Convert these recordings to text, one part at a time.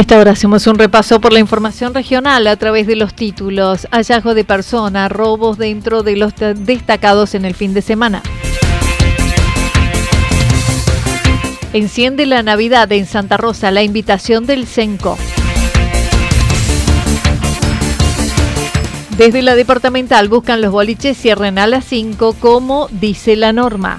Esta hora hacemos un repaso por la información regional a través de los títulos, hallazgo de personas, robos dentro de los destacados en el fin de semana. Enciende la Navidad en Santa Rosa la invitación del CENCO. Desde la departamental buscan los boliches cierren a las 5 como dice la norma.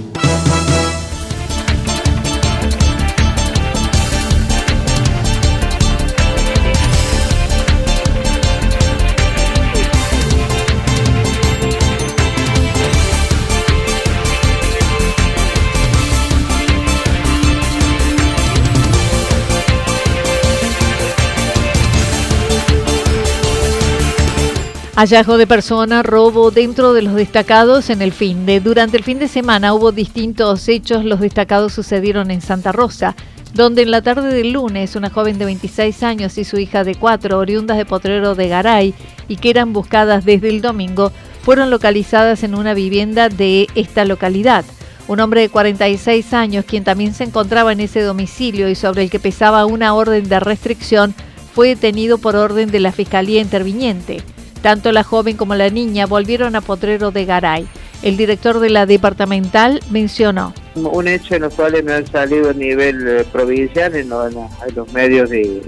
Hallazgo de personas, robo dentro de los destacados en el fin de. Durante el fin de semana hubo distintos hechos. Los destacados sucedieron en Santa Rosa, donde en la tarde del lunes una joven de 26 años y su hija de 4, oriundas de Potrero de Garay, y que eran buscadas desde el domingo, fueron localizadas en una vivienda de esta localidad. Un hombre de 46 años, quien también se encontraba en ese domicilio y sobre el que pesaba una orden de restricción, fue detenido por orden de la Fiscalía Interviniente. Tanto la joven como la niña volvieron a Potrero de Garay. El director de la departamental mencionó. Un hecho en los cuales me han salido a nivel eh, provincial, en, los medios de,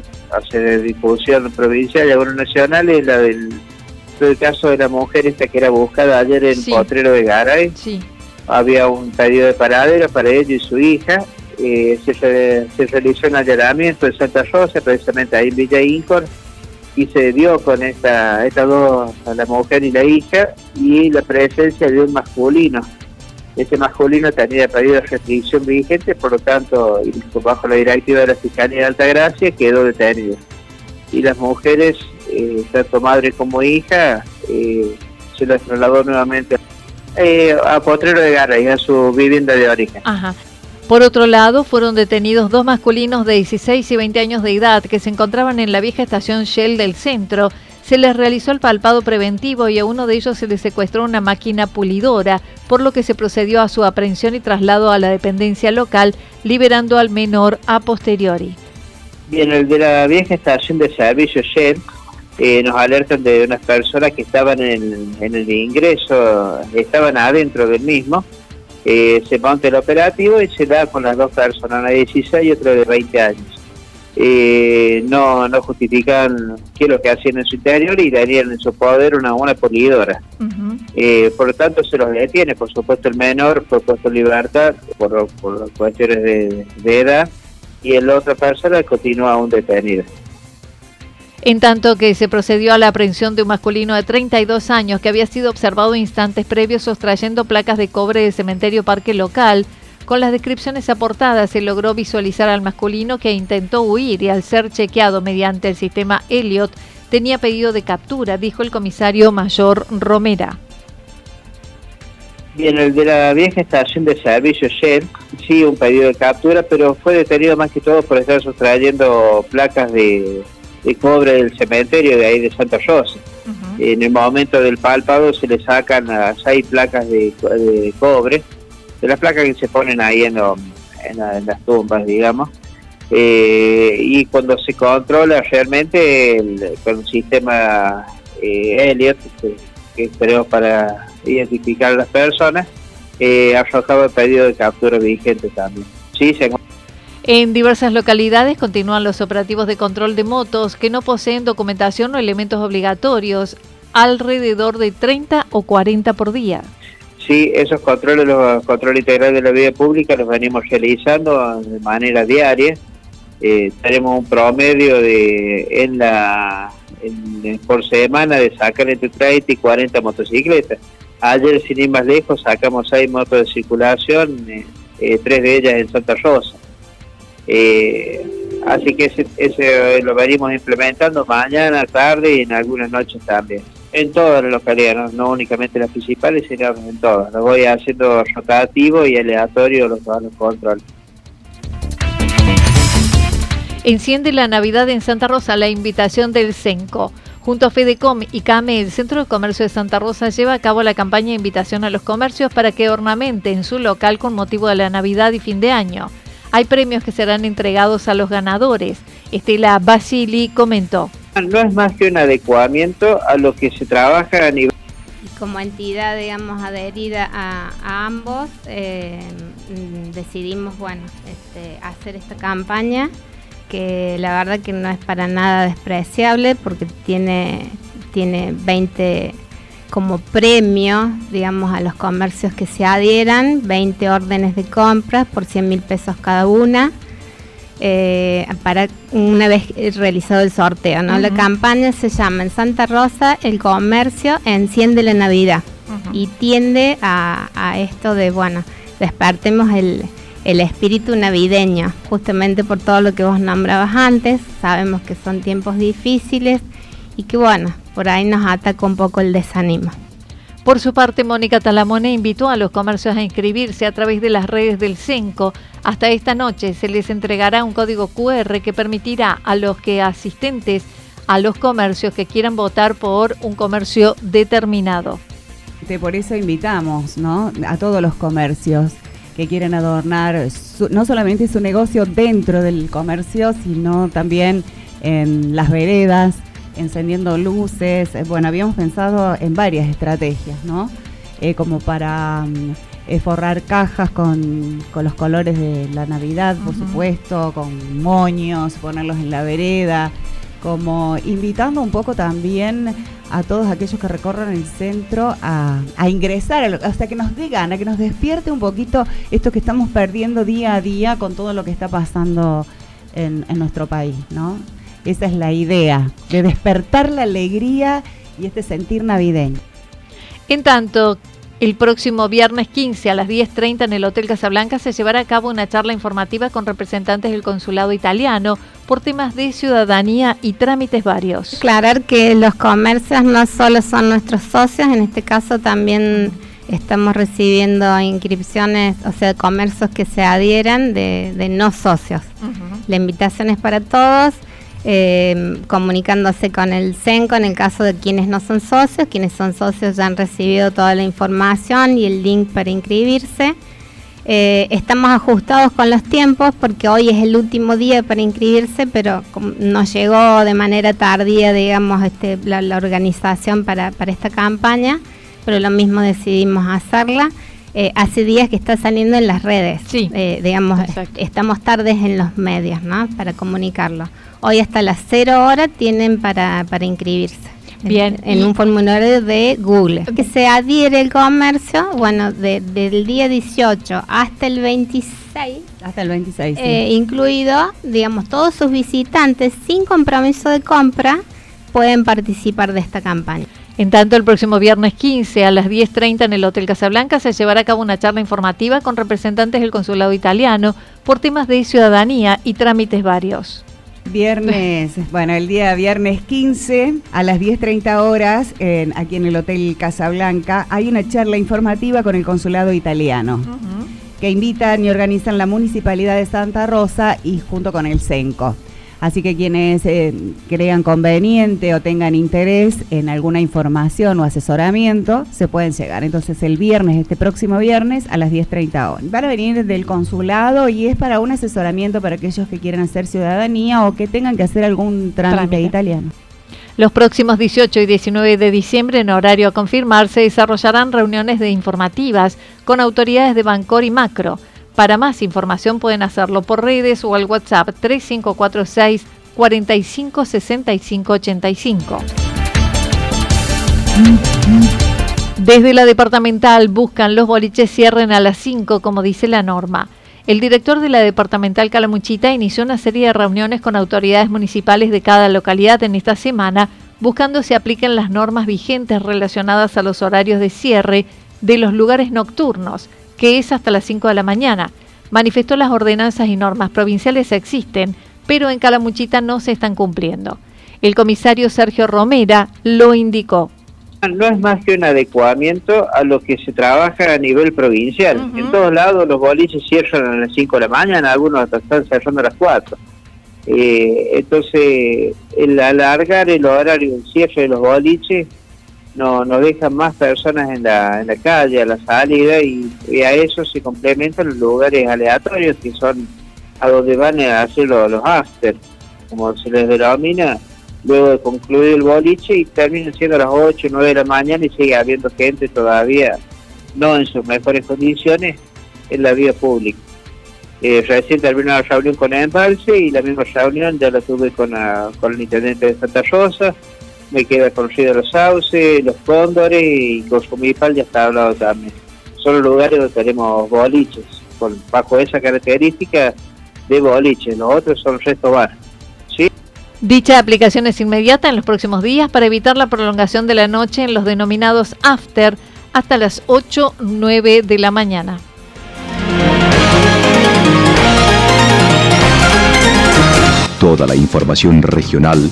de difusión provincial y algunos nacionales, la del el caso de la mujer esta que era buscada ayer en Potrero de Garay. Sí. Había un pedido de paradero para ella y su hija. Eh, se, se, realizó un allanamiento en Santa Rosa, precisamente ahí en Villa Incor y se dio con esta, estas dos, la mujer y la hija, y la presencia de un masculino. Ese masculino tenía pedido de restricción vigente, por lo tanto, bajo la directiva de la Fiscalía de Altagracia, quedó detenido. Y las mujeres, eh, tanto madre como hija, eh, se las trasladó nuevamente eh, a Potrero de Garra, a su vivienda de origen. Por otro lado, fueron detenidos dos masculinos de 16 y 20 años de edad que se encontraban en la vieja estación Shell del centro. Se les realizó el palpado preventivo y a uno de ellos se le secuestró una máquina pulidora, por lo que se procedió a su aprehensión y traslado a la dependencia local, liberando al menor a posteriori. Bien, el de la vieja estación de servicio Shell eh, nos alertan de unas personas que estaban en, en el ingreso, estaban adentro del mismo, eh, se monta el operativo y se da con las dos personas, una de 16 y otra de 20 años. Eh, no, no justifican qué es lo que hacían en su interior y darían en su poder una buena polidora. Eh, por lo tanto, se los detiene. Por supuesto, el menor fue puesto en libertad por, por cuestiones de, de edad y el otra persona continúa aún detenida en tanto que se procedió a la aprehensión de un masculino de 32 años que había sido observado instantes previos sustrayendo placas de cobre del cementerio parque local, Con las descripciones aportadas se logró visualizar al masculino que intentó huir y al ser chequeado mediante el sistema Elliot tenía pedido de captura, dijo el comisario mayor Romera. Bien, el de la vieja estación de servicio Shell, sí, un pedido de captura, pero fue detenido más que todo por estar sustrayendo placas de, cobre del cementerio de ahí de Santa Rosa. En el momento del pálpado se le sacan a seis placas de, cobre, de las placas que se ponen ahí en, en, las tumbas, digamos. Eh, y cuando se controla realmente con el sistema eh, Elliot, que, que para identificar a las personas, eh, arrojado el pedido de captura vigente también. Sí, En diversas localidades continúan los operativos de control de motos que no poseen documentación o elementos obligatorios, alrededor de 30 o 40 por día. Sí, esos controles, los controles integrales de la vida pública los venimos realizando de manera diaria. Eh, tenemos un promedio de en la por semana de sacar entre 30 y 40 motocicletas. Ayer, sin ir más lejos, sacamos seis motos de circulación, eh, eh, tres de ellas en Santa Rosa. Eh, así que ese, lo venimos implementando mañana, tarde y en algunas noches también. En todas las localidades, no, únicamente las principales, sino en todas. Lo voy haciendo rotativo y aleatorio los, los controles. Enciende la Navidad en Santa Rosa la invitación del CENCO. Junto a Fedecom y CAME, el Centro de Comercio de Santa Rosa lleva a cabo la campaña de invitación a los comercios para que ornamenten su local con motivo de la Navidad y fin de año. Hay premios que serán entregados a los ganadores. Estela Basili comentó. No es más que un adecuamiento a lo que se trabaja a nivel como entidad, digamos, adherida a, ambos, eh, decidimos, bueno, este, hacer esta campaña que la verdad que no es para nada despreciable porque tiene, tiene 20 como premio, digamos, a los comercios que se adhieran, 20 órdenes de compras por 100 mil pesos cada una, eh, para una vez realizado el sorteo. ¿no? La campaña se llama en Santa Rosa El comercio enciende la Navidad y tiende a, a esto de, bueno, despertemos el, el espíritu navideño, justamente por todo lo que vos nombrabas antes. Sabemos que son tiempos difíciles y que bueno, por ahí nos ataca un poco el desánimo. Por su parte, Mónica Talamone invitó a los comercios a inscribirse a través de las redes del CENCO. Hasta esta noche se les entregará un código QR que permitirá a los que asistentes a los comercios que quieran votar por un comercio determinado. Por eso invitamos ¿no? a todos los comercios que quieren adornar no solamente su negocio dentro del comercio, sino también en las veredas, encendiendo luces. Eh, bueno, habíamos pensado en varias estrategias, ¿no? Eh, como para mm, eh, forrar cajas con, los colores de la Navidad, por supuesto, con moños, ponerlos en la vereda, como invitando un poco también a todos aquellos que recorran el centro a, ingresar, hasta que nos dé gana, que nos despierte un poquito esto que estamos perdiendo día a día con todo lo que está pasando en, en nuestro país, ¿no? Esa es la idea, de despertar la alegría y este sentir navideño. En tanto, el próximo viernes 15 a las 10.30 en el Hotel Casablanca se llevará a cabo una charla informativa con representantes del consulado italiano por temas de ciudadanía y trámites varios. Aclarar que los comercios no solo son nuestros socios, en este caso también estamos recibiendo inscripciones, o sea, comercios que se adhieran de, no socios. La invitación es para todos. Eh, comunicándose con el CENCO en el caso de quienes no son socios. Quienes son socios ya han recibido toda la información y el link para inscribirse. Eh, estamos ajustados con los tiempos porque hoy es el último día para inscribirse, pero nos llegó de manera tardía, digamos, este, la, organización para, esta campaña, pero lo mismo decidimos hacerla. Eh, hace días que está saliendo en las redes, sí, digamos, estamos tardes en los medios, ¿no? Para comunicarlo. Hoy hasta las 0 horas tienen para, para inscribirse. Bien. En, un formulario de Google. Que se adhiere el comercio, bueno, del día 18 hasta el 26. Hasta el 26. Eh, incluido, digamos, todos sus visitantes sin compromiso de compra pueden participar de esta campaña. En tanto, el próximo viernes 15 a las 10.30 en el Hotel Casablanca se llevará a cabo una charla informativa con representantes del consulado italiano por temas de ciudadanía y trámites varios. Viernes, bueno, el día viernes 15 a las 10.30 horas, aquí en el Hotel Casablanca, hay una charla informativa con el consulado italiano. que invitan y organizan la Municipalidad de Santa Rosa y junto con el CENCO. Así que quienes eh, crean conveniente o tengan interés en alguna información o asesoramiento, se pueden llegar. Entonces el viernes, este próximo viernes, a las 10.30 horas. Van a venir del consulado y es para un asesoramiento para aquellos que quieran hacer ciudadanía o que tengan que hacer algún trámite, italiano. Los próximos 18 y 19 de diciembre, en horario a confirmar, se desarrollarán reuniones de informativas con autoridades de Bancor y Macro para más información pueden hacerlo por redes o al WhatsApp 3546 456585. Desde la departamental buscan los boliches cierren a las 5 como dice la norma. El director de la departamental Calamuchita inició una serie de reuniones con autoridades municipales de cada localidad en esta semana buscando se apliquen las normas vigentes relacionadas a los horarios de cierre de los lugares nocturnos que es hasta las 5 de la mañana. Manifestó las ordenanzas y normas provinciales existen, pero en Calamuchita no se están cumpliendo. El comisario Sergio Romera lo indicó. No es más que un adecuamiento a lo que se trabaja a nivel provincial. En todos lados los boliches cierran a las 5 de la mañana, algunos hasta están cerrando a las 4. Eh, entonces, el alargar el horario del cierre de los boliches no, no dejan más personas en la, en la calle a la salida y, a eso se complementan los lugares aleatorios que son a donde van a hacer los, los after, como se les denomina, luego de concluir el boliche y terminan siendo a las 8 o 9 de la mañana y sigue habiendo gente todavía no en sus mejores condiciones en la vía pública. Eh, recién terminó la reunión con Embalse y la misma reunión ya la tuve con el intendente de Santa Rosa me queda conocido los sauces, los cóndores y con ya está hablado también. Son los lugares donde tenemos boliches, con, bajo esa característica de boliches, los otros son resto bar. ¿sí? Dicha aplicación es inmediata en los próximos días para evitar la prolongación de la noche en los denominados after hasta las 8, 9 de la mañana. Toda la información regional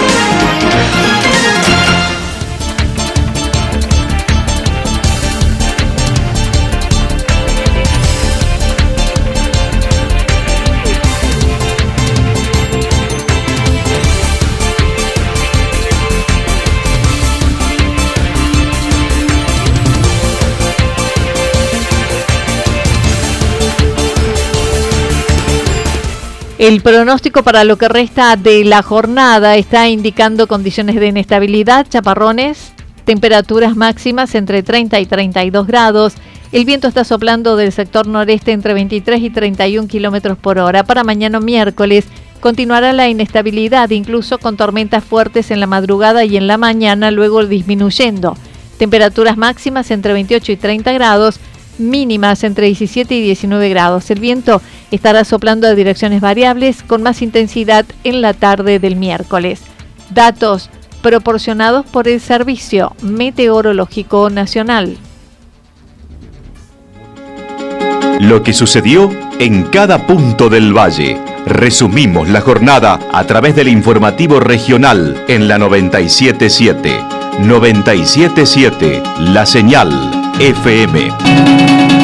El pronóstico para lo que resta de la jornada está indicando condiciones de inestabilidad, chaparrones, temperaturas máximas entre 30 y 32 grados. El viento está soplando del sector noreste entre 23 y 31 kilómetros por hora. Para mañana miércoles continuará la inestabilidad, incluso con tormentas fuertes en la madrugada y en la mañana, luego disminuyendo. Temperaturas máximas entre 28 y 30 grados mínimas entre 17 y 19 grados. El viento estará soplando a direcciones variables con más intensidad en la tarde del miércoles. Datos proporcionados por el Servicio Meteorológico Nacional. Lo que sucedió en cada punto del valle. Resumimos la jornada a través del informativo regional en la 977. 977 La Señal FM.